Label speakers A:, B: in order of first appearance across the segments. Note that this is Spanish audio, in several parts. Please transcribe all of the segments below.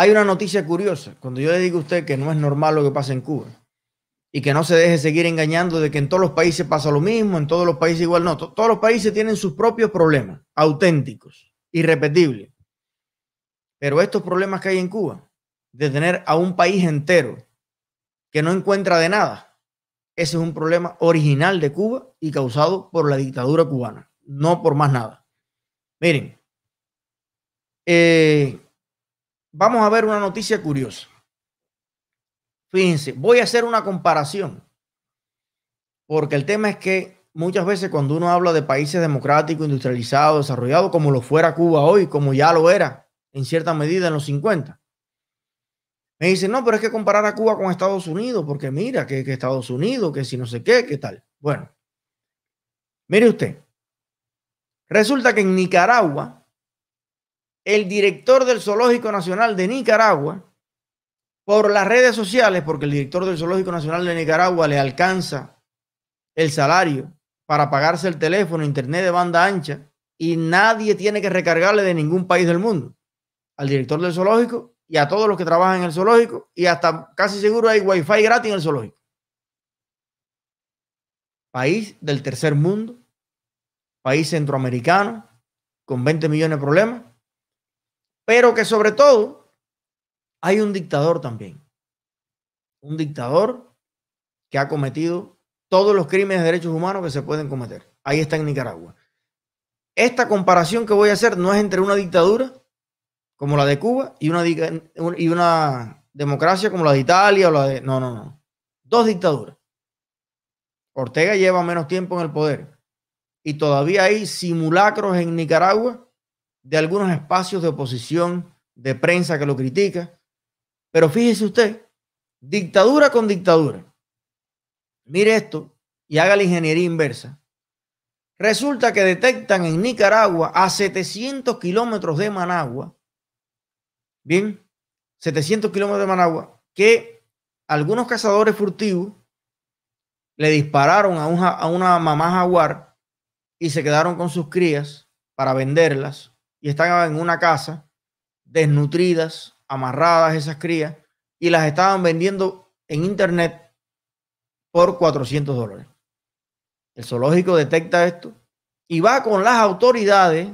A: Hay una noticia curiosa. Cuando yo le digo a usted que no es normal lo que pasa en Cuba y que no se deje seguir engañando de que en todos los países pasa lo mismo, en todos los países igual, no. Todos los países tienen sus propios problemas, auténticos, irrepetibles. Pero estos problemas que hay en Cuba, de tener a un país entero que no encuentra de nada, ese es un problema original de Cuba y causado por la dictadura cubana, no por más nada. Miren, eh, vamos a ver una noticia curiosa. Fíjense, voy a hacer una comparación, porque el tema es que muchas veces cuando uno habla de países democráticos, industrializados, desarrollados, como lo fuera Cuba hoy, como ya lo era en cierta medida en los 50, me dicen, no, pero es que comparar a Cuba con Estados Unidos, porque mira, que, que Estados Unidos, que si no sé qué, qué tal. Bueno, mire usted, resulta que en Nicaragua, el director del Zoológico Nacional de Nicaragua, por las redes sociales, porque el director del Zoológico Nacional de Nicaragua le alcanza el salario para pagarse el teléfono, internet de banda ancha, y nadie tiene que recargarle de ningún país del mundo. Al director del zoológico y a todos los que trabajan en el zoológico, y hasta casi seguro hay wifi gratis en el zoológico. País del tercer mundo, país centroamericano, con 20 millones de problemas, pero que sobre todo hay un dictador también. Un dictador que ha cometido todos los crímenes de derechos humanos que se pueden cometer. Ahí está en Nicaragua. Esta comparación que voy a hacer no es entre una dictadura como la de Cuba y una, y una democracia como la de Italia o la de... No, no, no. Dos dictaduras. Ortega lleva menos tiempo en el poder y todavía hay simulacros en Nicaragua de algunos espacios de oposición, de prensa que lo critica, pero fíjese usted, dictadura con dictadura. Mire esto y haga la ingeniería inversa. Resulta que detectan en Nicaragua a 700 kilómetros de Managua, bien, 700 kilómetros de Managua, que algunos cazadores furtivos le dispararon a una, a una mamá jaguar y se quedaron con sus crías para venderlas y están en una casa desnutridas, amarradas esas crías y las estaban vendiendo en internet por 400 dólares. El zoológico detecta esto y va con las autoridades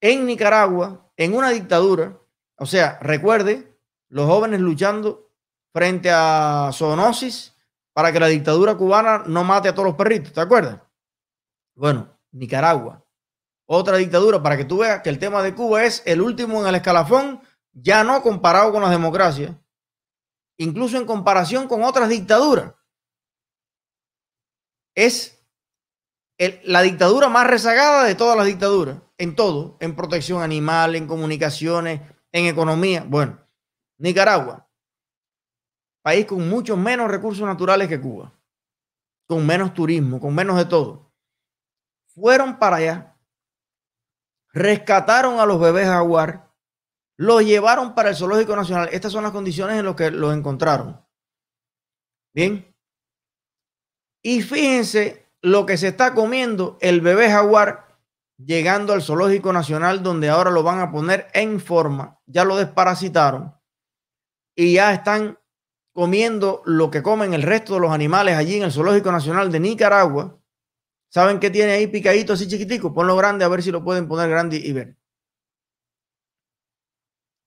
A: en Nicaragua, en una dictadura. O sea, recuerde, los jóvenes luchando frente a zoonosis para que la dictadura cubana no mate a todos los perritos, ¿te acuerdas? Bueno, Nicaragua, otra dictadura, para que tú veas que el tema de Cuba es el último en el escalafón ya no comparado con las democracias, incluso en comparación con otras dictaduras. Es la dictadura más rezagada de todas las dictaduras, en todo, en protección animal, en comunicaciones, en economía. Bueno, Nicaragua, país con muchos menos recursos naturales que Cuba, con menos turismo, con menos de todo. Fueron para allá, rescataron a los bebés jaguar, lo llevaron para el Zoológico Nacional. Estas son las condiciones en las que los encontraron. Bien. Y fíjense lo que se está comiendo el bebé jaguar llegando al Zoológico Nacional, donde ahora lo van a poner en forma. Ya lo desparasitaron y ya están comiendo lo que comen el resto de los animales allí en el Zoológico Nacional de Nicaragua. ¿Saben qué tiene ahí picadito así chiquitico? Ponlo grande a ver si lo pueden poner grande y ver.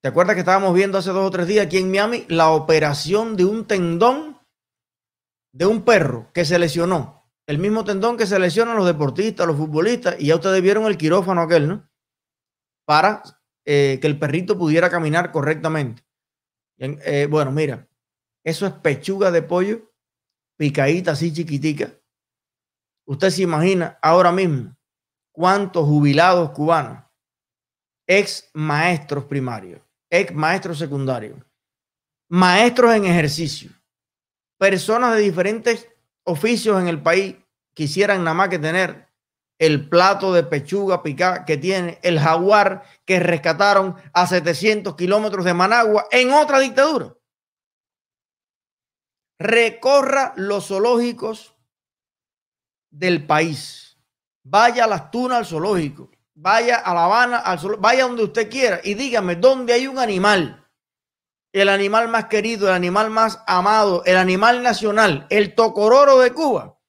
A: ¿Te acuerdas que estábamos viendo hace dos o tres días aquí en Miami la operación de un tendón de un perro que se lesionó? El mismo tendón que se lesionan los deportistas, los futbolistas, y ya ustedes vieron el quirófano aquel, ¿no? Para eh, que el perrito pudiera caminar correctamente. Eh, bueno, mira, eso es pechuga de pollo, picadita así chiquitica. Usted se imagina ahora mismo cuántos jubilados cubanos, ex maestros primarios, ex maestros secundarios, maestros en ejercicio, personas de diferentes oficios en el país quisieran nada más que tener el plato de pechuga picada que tiene el jaguar que rescataron a 700 kilómetros de Managua en otra dictadura. Recorra los zoológicos del país. Vaya a las tunas al zoológico vaya a La Habana, al vaya donde usted quiera y dígame dónde hay un animal, el animal más querido, el animal más amado, el animal nacional, el tocororo de Cuba,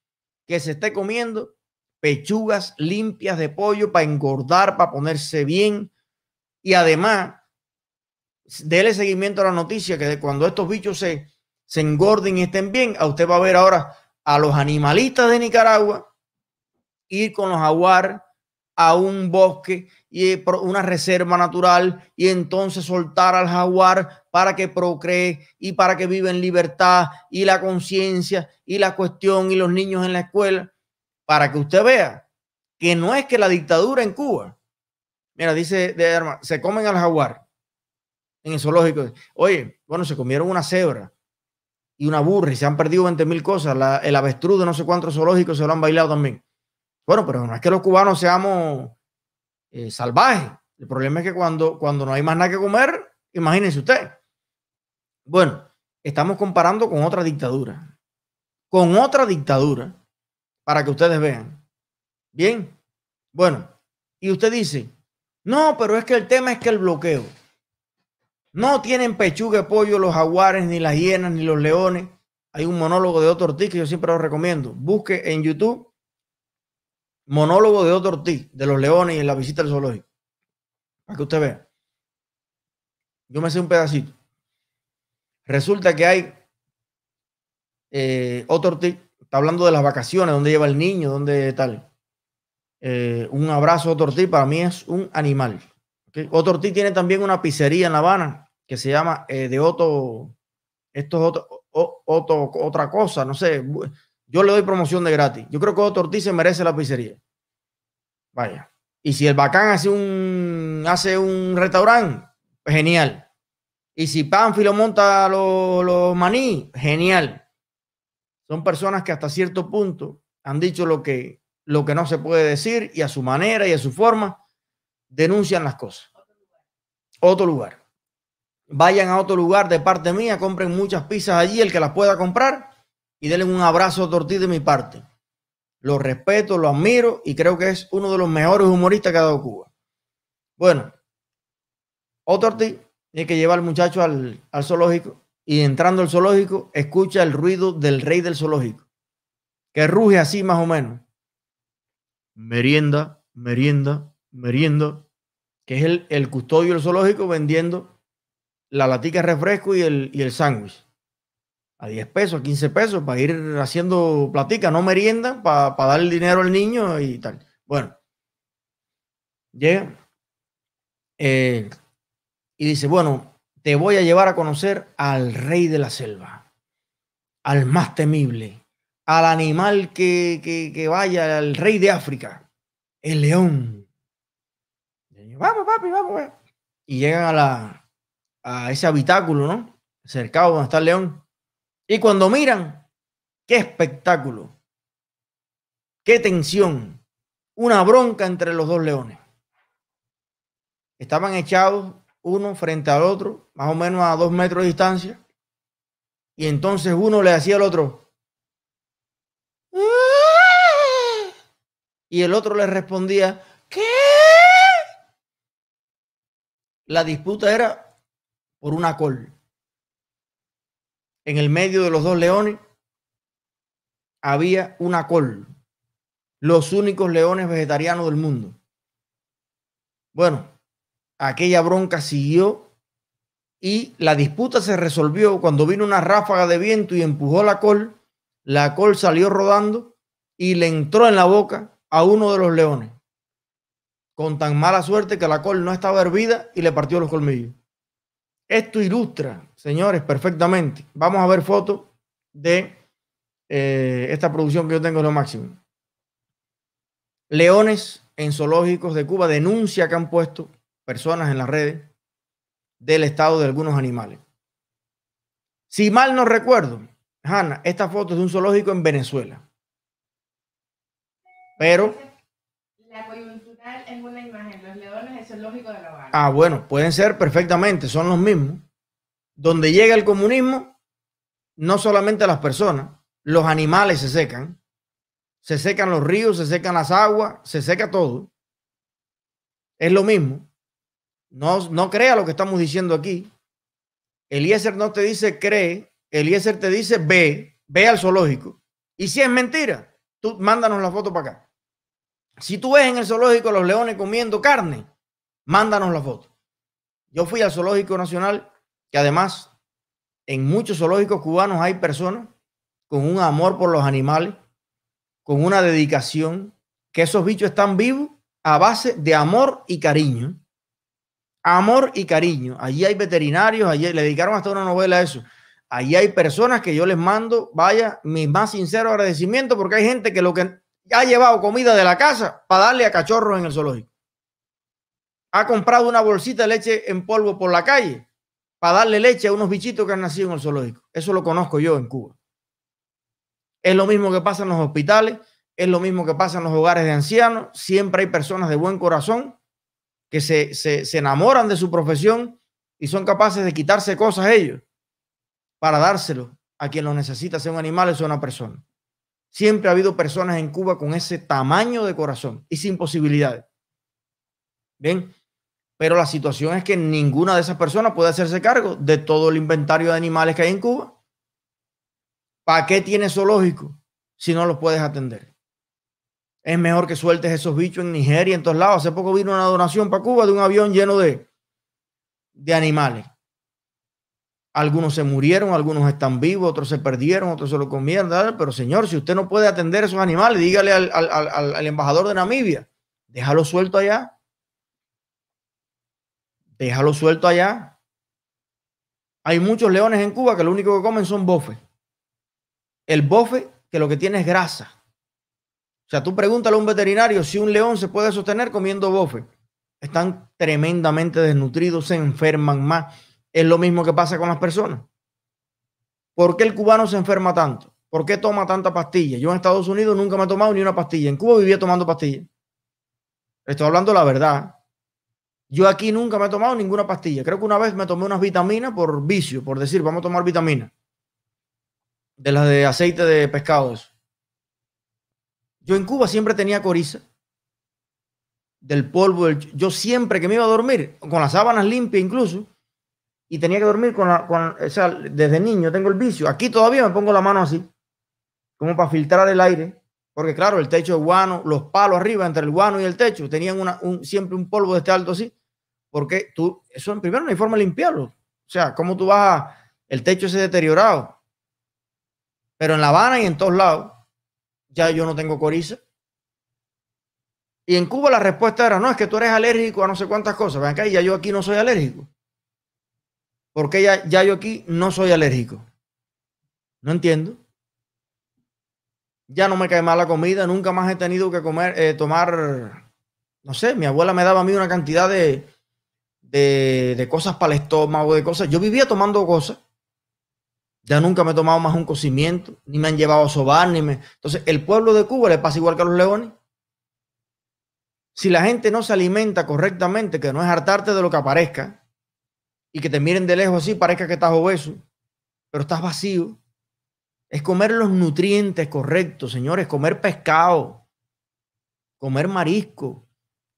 A: que se esté comiendo pechugas limpias de pollo para engordar, para ponerse bien y además déle seguimiento a la noticia que cuando estos bichos se, se engorden y estén bien, a usted va a ver ahora a los animalistas de Nicaragua ir con los jaguar a un bosque y una reserva natural y entonces soltar al jaguar para que procree y para que viva en libertad y la conciencia y la cuestión y los niños en la escuela para que usted vea que no es que la dictadura en Cuba, mira, dice de se comen al jaguar en el zoológico. Oye, bueno, se comieron una cebra y una burra y se han perdido 20 mil cosas. el avestruz de no sé cuántos zoológicos se lo han bailado también. Bueno, pero no es que los cubanos seamos eh, salvajes. El problema es que cuando, cuando no hay más nada que comer, imagínense usted. Bueno, estamos comparando con otra dictadura. Con otra dictadura. Para que ustedes vean. Bien. Bueno, y usted dice, no, pero es que el tema es que el bloqueo. No tienen pechuga de pollo los jaguares, ni las hienas, ni los leones. Hay un monólogo de Otto Ortiz que yo siempre lo recomiendo. Busque en YouTube monólogo de Otto Ortiz de los leones y en la visita al zoológico. Para que usted vea. Yo me sé un pedacito. Resulta que hay eh, Otto Ortiz, está hablando de las vacaciones, dónde lleva el niño, dónde tal. Eh, un abrazo a Otto Ortiz para mí es un animal. Okay. Otto Ortiz tiene también una pizzería en La Habana que se llama eh, de Otto, esto es otro, otro, otra cosa, no sé. Yo le doy promoción de gratis. Yo creo que Otto Ortiz se merece la pizzería. Vaya. Y si el bacán hace un, hace un restaurante, genial. Y si Pánfilo monta los, los maní, genial. Son personas que hasta cierto punto han dicho lo que, lo que no se puede decir y a su manera y a su forma denuncian las cosas. Otro lugar. Vayan a otro lugar de parte mía, compren muchas pizzas allí, el que las pueda comprar y denle un abrazo a Ortiz de mi parte. Lo respeto, lo admiro y creo que es uno de los mejores humoristas que ha dado Cuba. Bueno, otro Ortiz tiene que llevar al muchacho al, al zoológico y entrando al zoológico escucha el ruido del rey del zoológico, que ruge así más o menos. Merienda, merienda, merienda, que es el, el custodio del zoológico vendiendo la latica refresco y el, y el sándwich a 10 pesos, a 15 pesos para ir haciendo platica, no merienda, para, para dar el dinero al niño y tal. Bueno, llega eh, y dice, bueno, te voy a llevar a conocer al rey de la selva, al más temible, al animal que, que vaya, al rey de África, el león. Vamos, papi, vamos. Y llegan a, la, a ese habitáculo, ¿no? Cercado donde está el león. Y cuando miran, qué espectáculo, qué tensión, una bronca entre los dos leones. Estaban echados uno frente al otro, más o menos a dos metros de distancia. Y entonces uno le hacía al otro. Y el otro le respondía, ¿qué? La disputa era por una col en el medio de los dos leones había una col, los únicos leones vegetarianos del mundo. Bueno, aquella bronca siguió y la disputa se resolvió cuando vino una ráfaga de viento y empujó la col. La col salió rodando y le entró en la boca a uno de los leones, con tan mala suerte que la col no estaba hervida y le partió los colmillos. Esto ilustra, señores, perfectamente. Vamos a ver fotos de eh, esta producción que yo tengo lo máximo. Leones en zoológicos de Cuba denuncia que han puesto personas en las redes del estado de algunos animales. Si mal no recuerdo, Hanna, esta foto es de un zoológico en Venezuela. Pero Ah, bueno, pueden ser perfectamente, son los mismos. Donde llega el comunismo, no solamente las personas, los animales se secan, se secan los ríos, se secan las aguas, se seca todo. Es lo mismo. No, no crea lo que estamos diciendo aquí. Eliezer no te dice cree, Eliezer te dice ve, ve al zoológico. Y si es mentira, tú mándanos la foto para acá. Si tú ves en el zoológico los leones comiendo carne, mándanos la foto. Yo fui al zoológico nacional, que además en muchos zoológicos cubanos hay personas con un amor por los animales, con una dedicación, que esos bichos están vivos a base de amor y cariño. Amor y cariño. Allí hay veterinarios, allí le dedicaron hasta una novela a eso. Allí hay personas que yo les mando, vaya, mi más sincero agradecimiento, porque hay gente que lo que ha llevado comida de la casa para darle a cachorros en el zoológico. Ha comprado una bolsita de leche en polvo por la calle para darle leche a unos bichitos que han nacido en el zoológico. Eso lo conozco yo en Cuba. Es lo mismo que pasa en los hospitales, es lo mismo que pasa en los hogares de ancianos. Siempre hay personas de buen corazón que se, se, enamoran de su profesión y son capaces de quitarse cosas ellos para dárselo a quien lo necesita, sea un animal o sea una persona. Siempre ha habido personas en Cuba con ese tamaño de corazón y sin posibilidades. Bien, pero la situación es que ninguna de esas personas puede hacerse cargo de todo el inventario de animales que hay en Cuba. ¿Para qué tienes zoológico si no los puedes atender? Es mejor que sueltes esos bichos en Nigeria, en todos lados. Hace poco vino una donación para Cuba de un avión lleno de, de animales. Algunos se murieron, algunos están vivos, otros se perdieron, otros se lo comieron. Pero señor, si usted no puede atender esos animales, dígale al, al embajador de Namibia, déjalo suelto allá. Déjalo suelto allá. Hay muchos leones en Cuba que lo único que comen son bofes. El bofe que lo que tiene es grasa. O sea, tú pregúntale a un veterinario si un león se puede sostener comiendo bofe. Están tremendamente desnutridos, se enferman más. Es lo mismo que pasa con las personas. ¿Por qué el cubano se enferma tanto? ¿Por qué toma tanta pastilla? Yo en Estados Unidos nunca me he tomado ni una pastilla. En Cuba vivía tomando pastillas. Estoy hablando la verdad. Yo aquí nunca me he tomado ninguna pastilla. Creo que una vez me tomé unas vitaminas por vicio, por decir, vamos a tomar vitaminas. De las de aceite de pescados. Yo en Cuba siempre tenía coriza. Del polvo. yo siempre que me iba a dormir, con las sábanas limpias incluso, y tenía que dormir con la. Con, o sea, desde niño tengo el vicio. Aquí todavía me pongo la mano así, como para filtrar el aire. Porque claro, el techo es guano, los palos arriba entre el guano y el techo tenían una, un, siempre un polvo de este alto así. Porque tú, eso en primero no hay forma de limpiarlo. O sea, ¿cómo tú vas a, el techo se deteriorado? Pero en La Habana y en todos lados ya yo no tengo coriza. Y en Cuba la respuesta era, no, es que tú eres alérgico a no sé cuántas cosas. Ven acá, ya yo aquí no soy alérgico. Porque ya, yo aquí no soy alérgico. No entiendo. Ya no me cae la comida, nunca más he tenido que comer, eh, tomar, no sé, mi abuela me daba a mí una cantidad de, de, de cosas para el estómago, de cosas. Yo vivía tomando cosas ya nunca me he tomado más un cocimiento, ni me han llevado a sobar, ni me. Entonces, el pueblo de Cuba le pasa igual que a los leones. Si la gente no se alimenta correctamente, que no es hartarte de lo que aparezca, y que te miren de lejos así, parezca que estás obeso, pero estás vacío, es comer los nutrientes correctos, señores, comer pescado, comer marisco,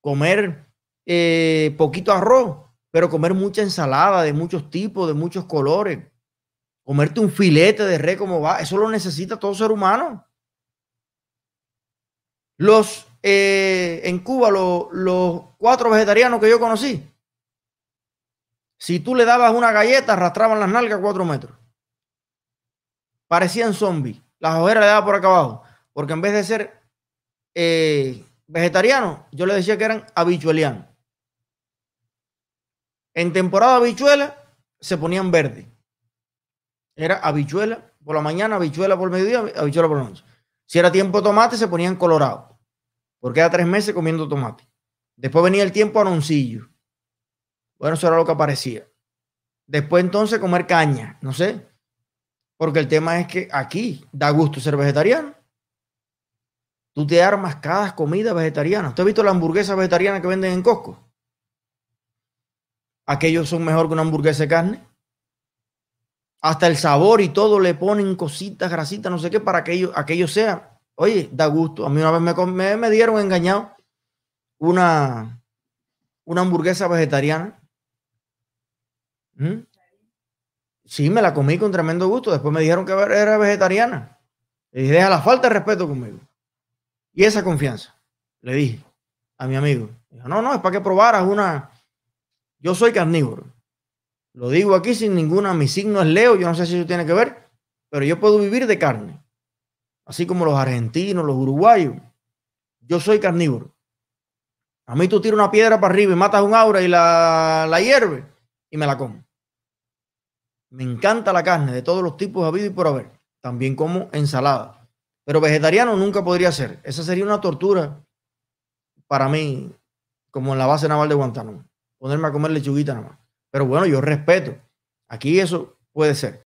A: comer eh, poquito arroz, pero comer mucha ensalada de muchos tipos, de muchos colores Comerte un filete de res como va, eso lo necesita todo ser humano. Los eh, en Cuba, los cuatro vegetarianos que yo conocí, si tú le dabas una galleta, arrastraban las nalgas cuatro metros. Parecían zombies. Las ojeras le daban por acá abajo. Porque en vez de ser eh, vegetarianos, yo le decía que eran habichuelianos. En temporada habichuela se ponían verdes. Era habichuela por la mañana, habichuela por mediodía, habichuela por la noche. Si era tiempo de tomate, se ponían colorado. Porque era tres meses comiendo tomate. Después venía el tiempo anoncillo. Bueno, eso era lo que aparecía. Después entonces comer caña, no sé. Porque el tema es que aquí da gusto ser vegetariano. Tú te armas cada comida vegetariana. ¿Usted ha visto la hamburguesa vegetariana que venden en Costco? Aquellos son mejor que una hamburguesa de carne hasta el sabor y todo le ponen cositas, grasitas, no sé qué, para que aquello sea. Oye, da gusto. A mí una vez me, me, dieron engañado una, una hamburguesa vegetariana. ¿Mm? Sí, me la comí con tremendo gusto. Después me dijeron que era vegetariana. Le dije, deja la falta de respeto conmigo. Y esa confianza, le dije a mi amigo. No, no, es para que probaras una. Yo soy carnívoro. Lo digo aquí sin ninguna. Mi signo es Leo. Yo no sé si eso tiene que ver, pero yo puedo vivir de carne. Así como los argentinos, los uruguayos. Yo soy carnívoro. A mí tú tiras una piedra para arriba y matas un aura y la, la hierve y me la como. Me encanta la carne de todos los tipos habido y por haber. También como ensalada. Pero vegetariano nunca podría ser. Esa sería una tortura para mí, como en la base naval de Guantánamo. Ponerme a comer lechuguita nada más. Pero bueno, yo respeto. Aquí eso puede ser.